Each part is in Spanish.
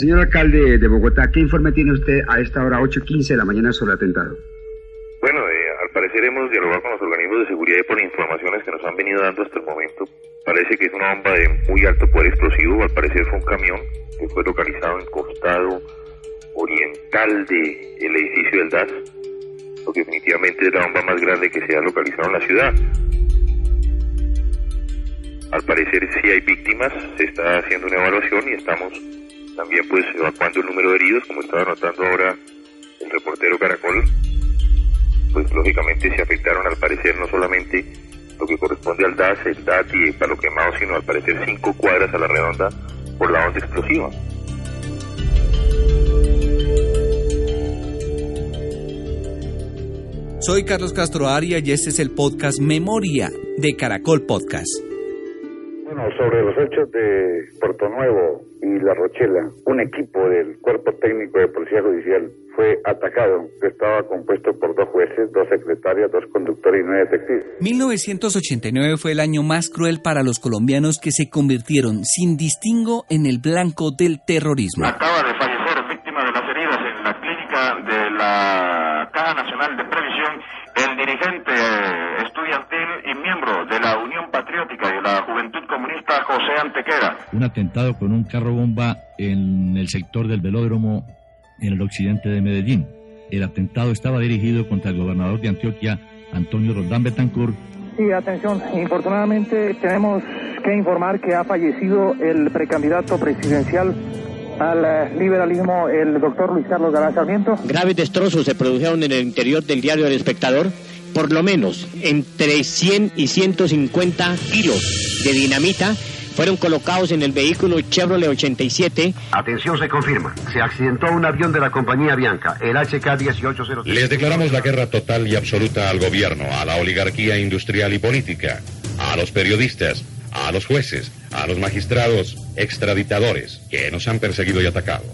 Señor alcalde de Bogotá, ¿qué informe tiene usted a esta hora 8.15 de la mañana sobre el atentado? Bueno, eh, al parecer hemos dialogado con los organismos de seguridad y por informaciones que nos han venido dando hasta el momento, parece que es una bomba de muy alto poder explosivo, al parecer fue un camión que fue localizado en costado oriental del edificio del DAS, lo que definitivamente es la bomba más grande que se ha localizado en la ciudad. Al parecer sí hay víctimas, se está haciendo una evaluación y estamos también pues evacuando el número de heridos, como estaba notando ahora el reportero Caracol, pues lógicamente se afectaron al parecer no solamente lo que corresponde al DAS, el DAT y el palo quemado, sino al parecer cinco cuadras a la redonda por la onda explosiva. Soy Carlos Castro Aria y este es el podcast Memoria de Caracol Podcast. Bueno, sobre los hechos de Puerto Nuevo y La Rochela, un equipo del Cuerpo Técnico de Policía Judicial fue atacado, que estaba compuesto por dos jueces, dos secretarias, dos conductores y nueve detectives. 1989 fue el año más cruel para los colombianos que se convirtieron sin distingo en el blanco del terrorismo. Acaba de fallecer víctima de las heridas en la clínica de la Caja Nacional de Previsión el dirigente estudiantil y miembro de la Unión Patriótica y de la Juventud Comunista José Antequera. Un atentado con un carro bomba en el sector del velódromo en el occidente de Medellín. El atentado estaba dirigido contra el gobernador de Antioquia, Antonio Roldán Betancourt. Sí, atención, infortunadamente tenemos que informar que ha fallecido el precandidato presidencial al eh, liberalismo, el doctor Luis Carlos Galán Sarmiento. Graves destrozos se produjeron en el interior del diario El Espectador. Por lo menos entre 100 y 150 kilos de dinamita fueron colocados en el vehículo Chevrolet 87. Atención, se confirma. Se accidentó un avión de la compañía Bianca, el HK-1803. Les declaramos la guerra total y absoluta al gobierno, a la oligarquía industrial y política, a los periodistas, a los jueces, a los magistrados extraditadores que nos han perseguido y atacado.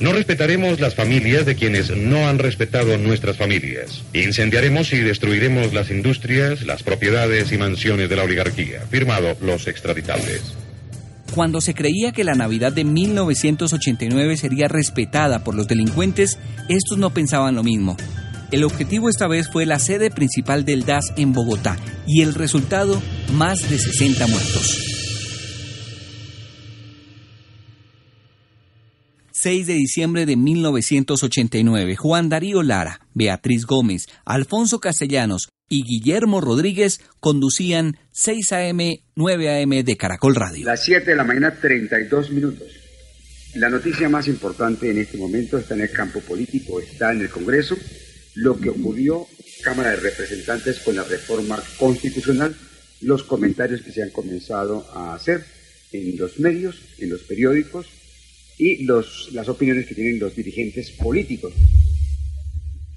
No respetaremos las familias de quienes no han respetado nuestras familias. Incendiaremos y destruiremos las industrias, las propiedades y mansiones de la oligarquía. Firmado los extraditables. Cuando se creía que la Navidad de 1989 sería respetada por los delincuentes, estos no pensaban lo mismo. El objetivo esta vez fue la sede principal del DAS en Bogotá y el resultado, más de 60 muertos. 6 de diciembre de 1989, Juan Darío Lara, Beatriz Gómez, Alfonso Castellanos y Guillermo Rodríguez conducían 6 AM, 9 AM de Caracol Radio. Las 7 de la mañana, 32 minutos. La noticia más importante en este momento está en el campo político, está en el Congreso, lo que ocurrió Cámara de Representantes con la reforma constitucional, los comentarios que se han comenzado a hacer en los medios, en los periódicos, y los, las opiniones que tienen los dirigentes políticos.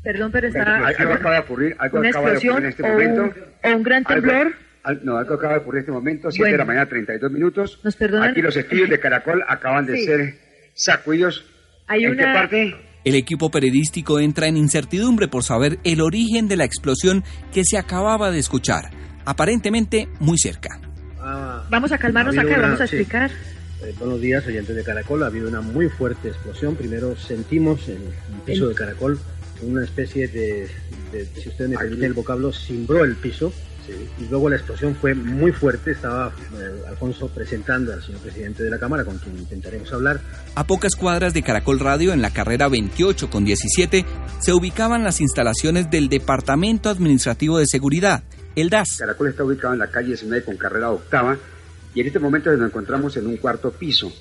Perdón, pero está... Algo acaba de ocurrir, algo una acaba de ocurrir en este momento. Un, o un gran temblor. Algo, al, no, algo acaba de ocurrir en este momento, 7 Bueno. de la mañana, 32 minutos. Nos perdonan. Aquí los estudios de Caracol acaban de Sí. ser sacudidos. Hay ¿En qué una- parte? El equipo periodístico entra en incertidumbre por saber el origen de la explosión que se acababa de escuchar, aparentemente muy cerca. Vamos a calmarnos acá, una- vamos a sí. Eh, buenos días, oyentes de Caracol. Ha habido una muy fuerte explosión. Primero sentimos en el piso de Caracol una especie de, de- si usted me permite el vocablo, cimbró el piso. Y luego la explosión fue muy fuerte. Estaba eh, Alfonso presentando al señor presidente de la Cámara, con quien intentaremos hablar. A pocas cuadras de Caracol Radio, en la carrera 28 con 17, se ubicaban las instalaciones del Departamento Administrativo de Seguridad, el DAS. Caracol está ubicado en la calle 19 con carrera octava y en este momento nos encontramos en un cuarto piso.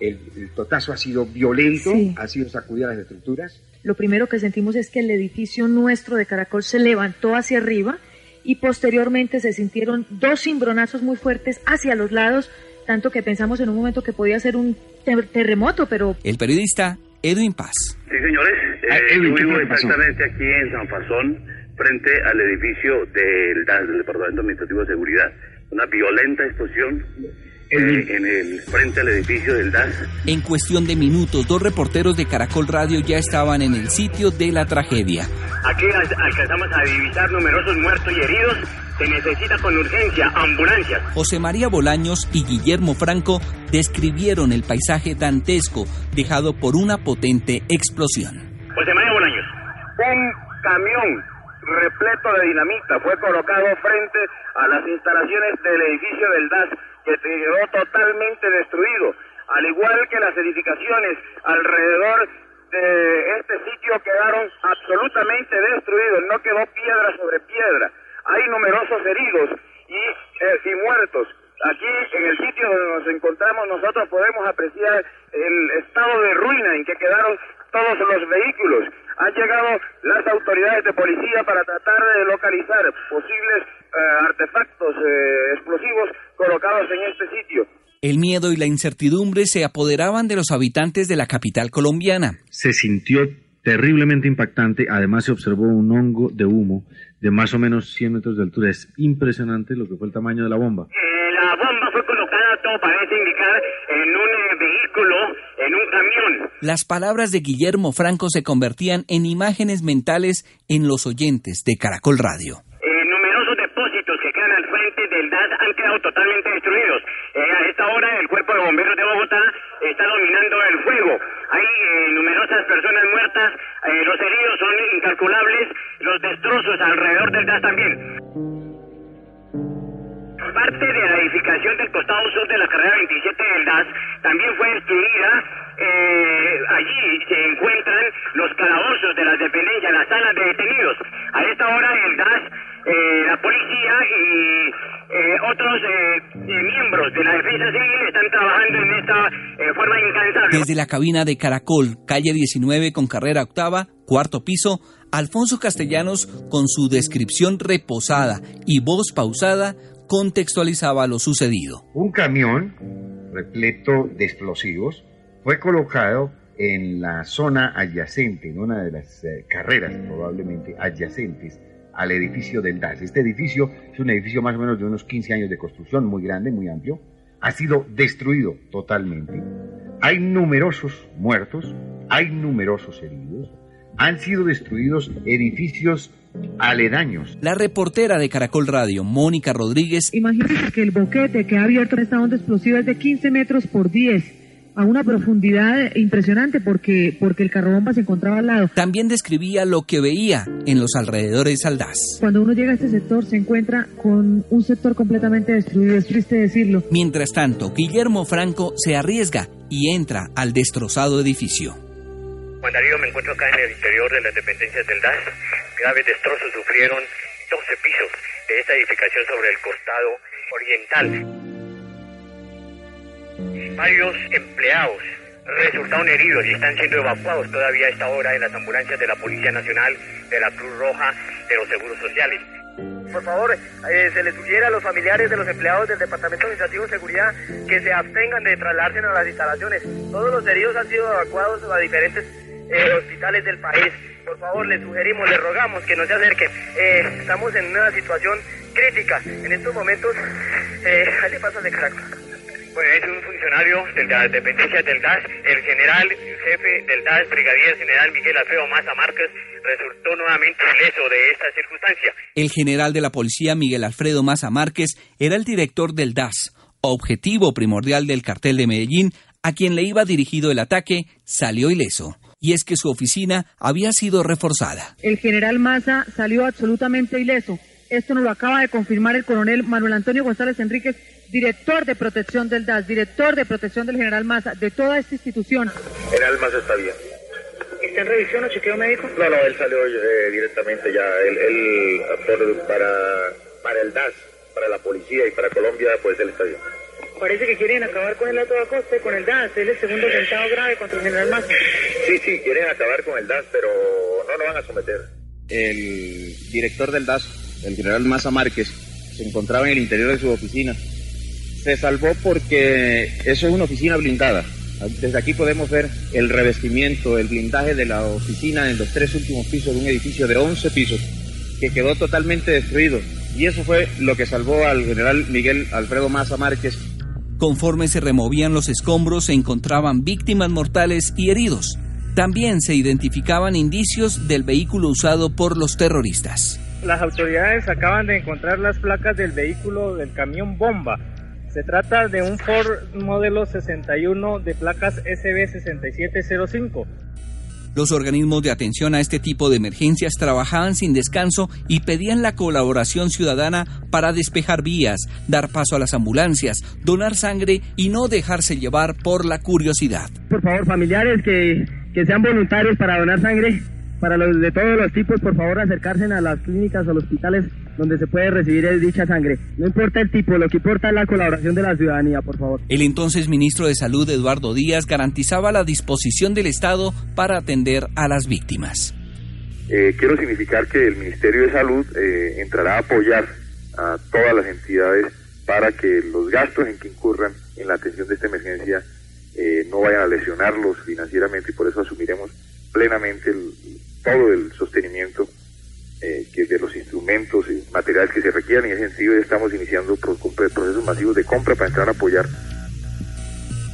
El, el totazo ha sido violento, Sí. ha sido sacudida las estructuras. Lo primero que sentimos es que el edificio nuestro de Caracol se levantó hacia arriba y posteriormente se sintieron dos cimbronazos muy fuertes hacia los lados, tanto que pensamos en un momento que podía ser un ter- terremoto, pero El periodista Edwin Paz. Sí, señores, Ah, eh, Edwin, ¿qué yo vivo fue lo que pasó? exactamente aquí en San Fasón, frente al edificio del DAS, del Departamento Administrativo de Seguridad. Una violenta explosión en el frente al edificio del DAS. En cuestión de minutos, dos reporteros de Caracol Radio ya estaban en el sitio de la tragedia. Aquí alcanzamos a divisar numerosos muertos y heridos. Se necesita con urgencia ambulancias. José María Bolaños y Guillermo Franco describieron el paisaje dantesco dejado por una potente explosión. José María Bolaños, un camión repleto de dinamita fue colocado frente a las instalaciones del edificio del DAS que quedó totalmente destruido, al igual que las edificaciones alrededor de este sitio quedaron absolutamente destruidos, no quedó piedra sobre piedra. Hay numerosos heridos y, eh, y muertos. Aquí, en el sitio donde nos encontramos, nosotros podemos apreciar el estado de ruina en que quedaron todos los vehículos. Han llegado las autoridades de policía para tratar de localizar posibles eh, artefactos eh, explosivos colocados en este sitio. El miedo y la incertidumbre se apoderaban de los habitantes de la capital colombiana. Se sintió terriblemente impactante, además se observó un hongo de humo de más o menos 100 metros de altura. Es impresionante lo que fue el tamaño de la bomba. Eh, la bomba fue todo parece indicar, en un vehículo, en un camión. Las palabras de Guillermo Franco se convertían en imágenes mentales en los oyentes de Caracol Radio del DAS han quedado totalmente destruidos. Eh, a esta hora el Cuerpo de Bomberos de Bogotá está dominando el fuego. Hay eh, numerosas personas muertas, eh, los heridos son incalculables, los destrozos alrededor del DAS también. Parte de la edificación del costado sur de la carrera 27 del DAS también fue destruida. allí se encuentran los calabozos de las dependencias, las salas de detenidos. A esta hora el DAS, la policía y eh, otros eh, eh, miembros de la defensa civil están trabajando en esta forma incansable. Desde la cabina de Caracol, calle 19 con carrera octava, cuarto piso, Alfonso Castellanos, con su descripción reposada y voz pausada, contextualizaba lo sucedido. Un camión repleto de explosivos fue colocado en la zona adyacente, en una de las carreras probablemente adyacentes al edificio del DAS. Este edificio es un edificio más o menos de unos 15 años de construcción, muy grande, muy amplio. Ha sido destruido totalmente. Hay numerosos muertos, hay numerosos heridos. Han sido destruidos edificios aledaños. La reportera de Caracol Radio, Mónica Rodríguez. Imagínense que el boquete que ha abierto esta onda explosiva es de 15 metros por 10 a una profundidad impresionante porque, porque el carro se encontraba al lado. También describía lo que veía en los alrededores de Aldaz. Cuando uno llega a este sector se encuentra con un sector completamente destruido, es triste decirlo. Mientras tanto, Guillermo Franco se arriesga y entra al destrozado edificio. Juan Darío, me encuentro acá en el interior de las dependencias del DAS. Graves destrozos sufrieron 12 pisos de esta edificación sobre el costado oriental. Varios empleados resultaron heridos y están siendo evacuados todavía a esta hora en las ambulancias de la Policía Nacional, de la Cruz Roja, de los Seguros Sociales. Por favor, eh, se les sugiere a los familiares de los empleados del Departamento Administrativo de Seguridad que se abstengan de trasladarse a las instalaciones. Todos los heridos han sido evacuados a diferentes eh, hospitales del país. Por favor, les sugerimos, les rogamos que no se acerquen. Eh, estamos en una situación crítica. En estos momentos, eh, le pasa de Caracas. Bueno, es un funcionario de la dependencia del DAS, el general jefe del DAS, brigadier general Miguel Alfredo Maza Márquez, resultó nuevamente ileso de esta circunstancia. El general de la policía Miguel Alfredo Maza Márquez era el director del DAS, objetivo primordial del cartel de Medellín, a quien le iba dirigido el ataque, salió ileso. Y es que su oficina había sido reforzada. El general Maza salió absolutamente ileso. Esto nos lo acaba de confirmar el coronel Manuel Antonio González Enríquez, director de protección del DAS, director de protección del general Maza, de toda esta institución. General Maza está bien. ¿Está en revisión o chequeo médico? No, no, él salió eh, directamente ya. Él, para, para el DAS, para la policía y para Colombia, pues él está bien. Parece que quieren acabar con él a toda costa, con el DAS. Él es el segundo atentado grave contra el general Maza. Sí, sí, quieren acabar con el DAS, pero no lo van a someter. El director del DAS, el general Maza Márquez, se encontraba en el interior de su oficina se salvó porque eso es una oficina blindada. Desde aquí podemos ver el revestimiento, el blindaje de la oficina en los tres últimos pisos de un edificio de 11 pisos que quedó totalmente destruido. Y eso fue lo que salvó al general Miguel Alfredo Maza Márquez. Conforme se removían los escombros se encontraban víctimas mortales y heridos. También se identificaban indicios del vehículo usado por los terroristas. Las autoridades acaban de encontrar las placas del vehículo del camión bomba. Se trata de un Ford modelo 61 de placas SB6705. Los organismos de atención a este tipo de emergencias trabajaban sin descanso y pedían la colaboración ciudadana para despejar vías, dar paso a las ambulancias, donar sangre y no dejarse llevar por la curiosidad. Por favor, familiares que, que sean voluntarios para donar sangre, para los de todos los tipos, por favor acercarse a las clínicas o los hospitales donde se puede recibir dicha sangre. No importa el tipo, lo que importa es la colaboración de la ciudadanía, por favor. El entonces ministro de Salud, Eduardo Díaz, garantizaba la disposición del Estado para atender a las víctimas. Eh, quiero significar que el Ministerio de Salud eh, entrará a apoyar a todas las entidades para que los gastos en que incurran en la atención de esta emergencia eh, no vayan a lesionarlos financieramente y por eso asumiremos plenamente el, todo el sostenimiento eh, que de los instrumentos y materiales que se requieran. En ese sentido, ya estamos iniciando procesos masivos de compra para entrar a apoyar.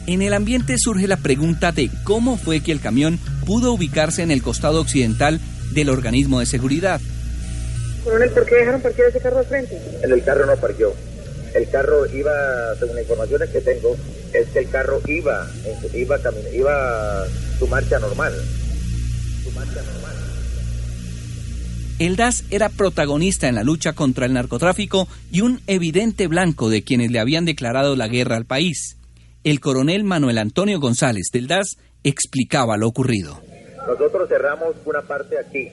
En el ambiente surge la pregunta de cómo fue que el camión pudo ubicarse en el costado occidental del organismo de seguridad. Coronel, ¿por qué dejaron parquear ese carro al frente? En el carro no parqueó. El carro iba, según las informaciones que tengo, es que el carro iba, iba, iba su marcha normal. Su marcha normal. El DAS era protagonista en la lucha contra el narcotráfico y un evidente blanco de quienes le habían declarado la guerra al país. El coronel Manuel Antonio González del DAS explicaba lo ocurrido. Nosotros cerramos una parte aquí,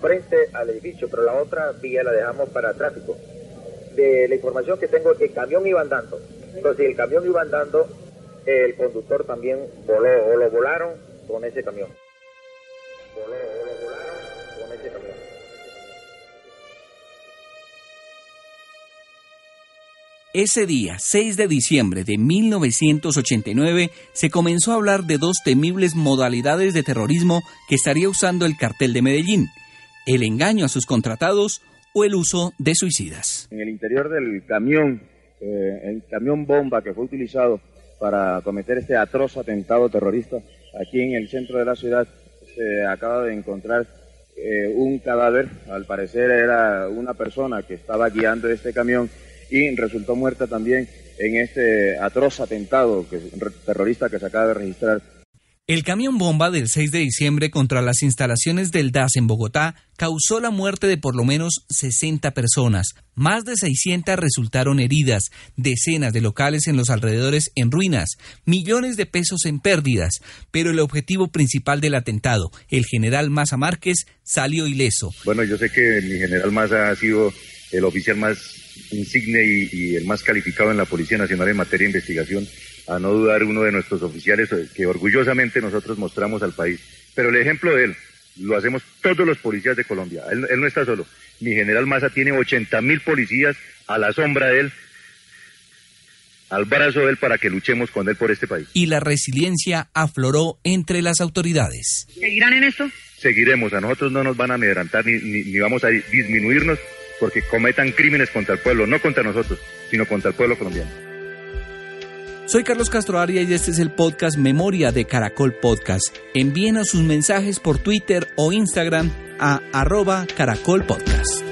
frente al edificio, pero la otra vía la dejamos para tráfico. De la información que tengo el camión iba andando. Entonces, si el camión iba andando, el conductor también voló o lo volaron con ese camión. Voló o lo volaron con ese camión. Ese día, 6 de diciembre de 1989, se comenzó a hablar de dos temibles modalidades de terrorismo que estaría usando el cartel de Medellín, el engaño a sus contratados o el uso de suicidas. En el interior del camión, eh, el camión bomba que fue utilizado para cometer este atroz atentado terrorista, aquí en el centro de la ciudad se acaba de encontrar eh, un cadáver, al parecer era una persona que estaba guiando este camión y resultó muerta también en este atroz atentado que, terrorista que se acaba de registrar. El camión bomba del 6 de diciembre contra las instalaciones del DAS en Bogotá causó la muerte de por lo menos 60 personas. Más de 600 resultaron heridas, decenas de locales en los alrededores en ruinas, millones de pesos en pérdidas. Pero el objetivo principal del atentado, el general Maza Márquez, salió ileso. Bueno, yo sé que mi general Maza ha sido el oficial más insigne y, y, el más calificado en la Policía Nacional en materia de investigación, a no dudar uno de nuestros oficiales que orgullosamente nosotros mostramos al país. Pero el ejemplo de él lo hacemos todos los policías de Colombia. Él, él no está solo. Mi general Maza tiene 80 mil policías a la sombra de él, al brazo de él para que luchemos con él por este país. Y la resiliencia afloró entre las autoridades. ¿Seguirán en esto? Seguiremos. A nosotros no nos van a amedrentar ni, ni, ni vamos a disminuirnos porque cometan crímenes contra el pueblo, no contra nosotros, sino contra el pueblo colombiano. Soy Carlos Castro Aria y este es el podcast Memoria de Caracol Podcast. Envíenos sus mensajes por Twitter o Instagram a arroba Caracol Podcast.